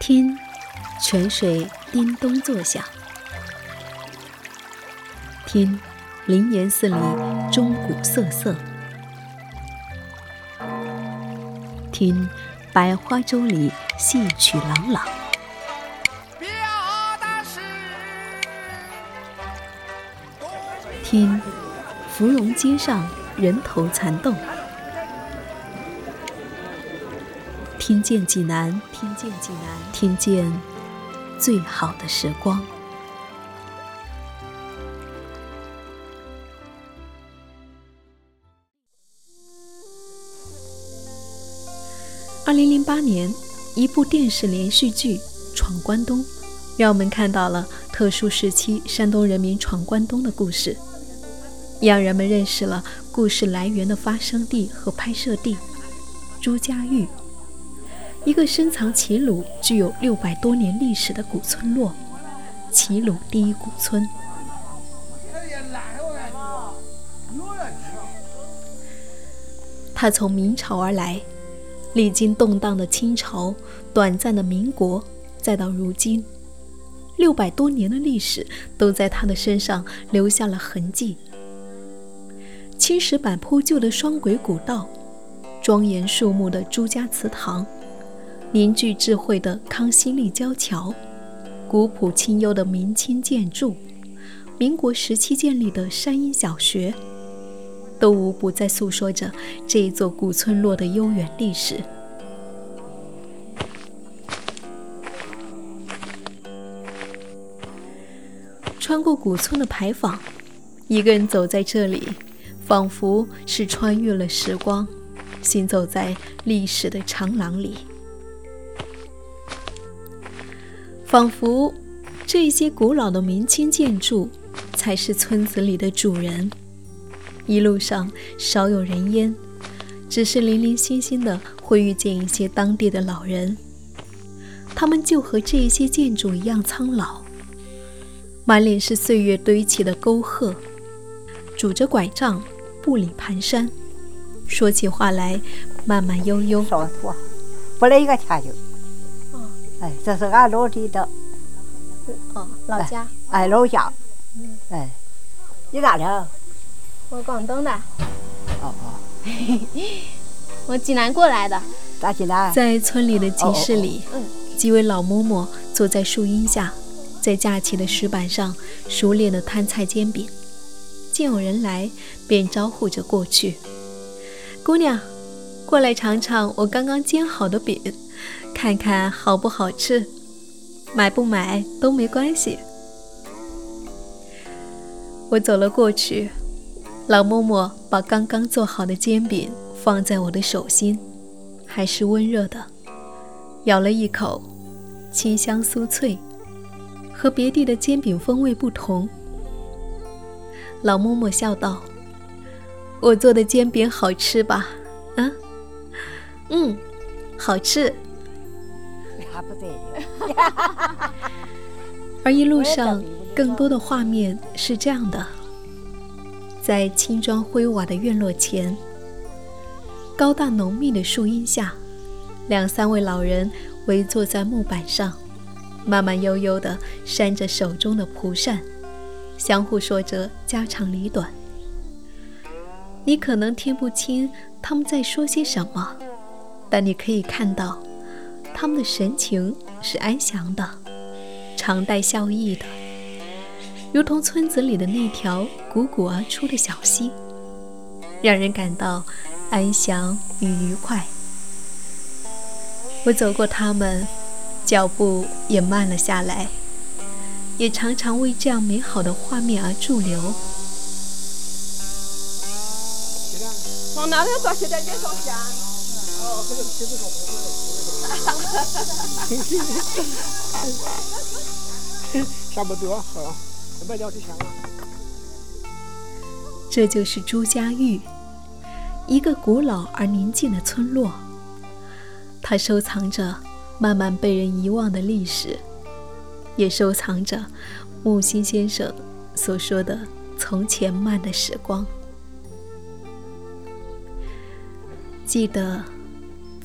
听，泉水叮咚作响；听，灵岩寺里钟鼓瑟瑟；听，百花洲里戏曲朗朗；听，芙蓉街上人头攒动。听见济南，听见济南，听见最好的时光。二零零八年，一部电视连续剧《闯关东》，让我们看到了特殊时期山东人民闯关东的故事，让人们认识了故事来源的发生地和拍摄地——朱家峪。一个深藏齐鲁、具有六百多年历史的古村落——齐鲁第一古村。它从明朝而来，历经动荡的清朝、短暂的民国，再到如今，六百多年的历史都在它的身上留下了痕迹。青石板铺就的双轨古道，庄严肃穆的朱家祠堂。凝聚智慧的康熙立交桥，古朴清幽的明清建筑，民国时期建立的山阴小学，都无不在诉说着这一座古村落的悠远历史。穿过古村的牌坊，一个人走在这里，仿佛是穿越了时光，行走在历史的长廊里。仿佛这些古老的明清建筑才是村子里的主人。一路上少有人烟，只是零零星星的会遇见一些当地的老人。他们就和这些建筑一样苍老，满脸是岁月堆起的沟壑，拄着拐杖，步履蹒跚，说起话来慢慢悠悠。不来一个天就。哎，这是俺老地的，哦，老家，哎，老家，嗯，哎，你哪的？我广东的。哦哦，我济南过来的。在济南。在村里的集市里，几位老嬷嬷坐在树荫下，在架起的石板上熟练地摊菜煎饼。见有人来，便招呼着过去：“姑娘，过来尝尝我刚刚煎好的饼。”看看好不好吃，买不买都没关系。我走了过去，老嬷嬷把刚刚做好的煎饼放在我的手心，还是温热的。咬了一口，清香酥脆，和别地的煎饼风味不同。老嬷嬷笑道：“我做的煎饼好吃吧？”“啊，嗯，好吃。” 而一路上，更多的画面是这样的：在青砖灰瓦的院落前，高大浓密的树荫下，两三位老人围坐在木板上，慢慢悠悠地扇着手中的蒲扇，相互说着家长里短。你可能听不清他们在说些什么，但你可以看到。他们的神情是安详的，常带笑意的，如同村子里的那条汩汩而出的小溪，让人感到安详与愉快。我走过他们，脚步也慢了下来，也常常为这样美好的画面而驻留。往哪里找现在介绍下？哦，这个这个好。差不多，好，买点就行了。这就是朱家峪，一个古老而宁静的村落。它收藏着慢慢被人遗忘的历史，也收藏着木心先生所说的从前慢的时光。记得。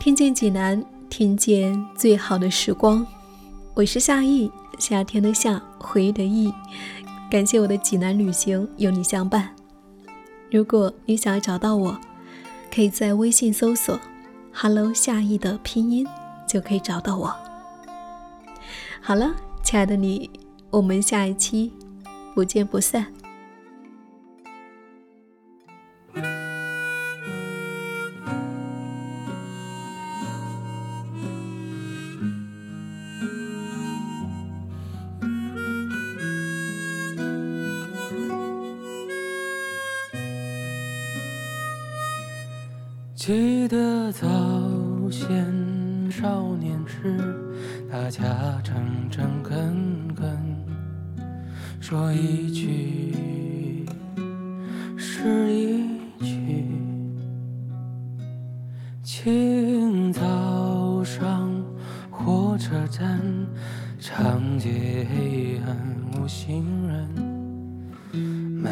听见济南，听见最好的时光。我是夏意，夏天的夏，回忆的忆。感谢我的济南旅行有你相伴。如果你想要找到我，可以在微信搜索 “hello 夏意”的拼音，就可以找到我。好了，亲爱的你，我们下一期不见不散。记得早先少年时，大家诚诚恳恳，说一句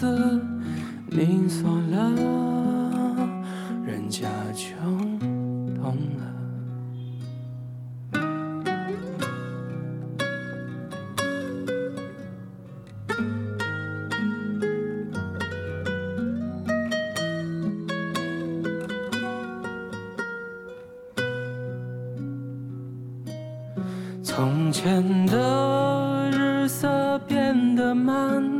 子，你锁了，人家就懂了。从前的日色变得慢，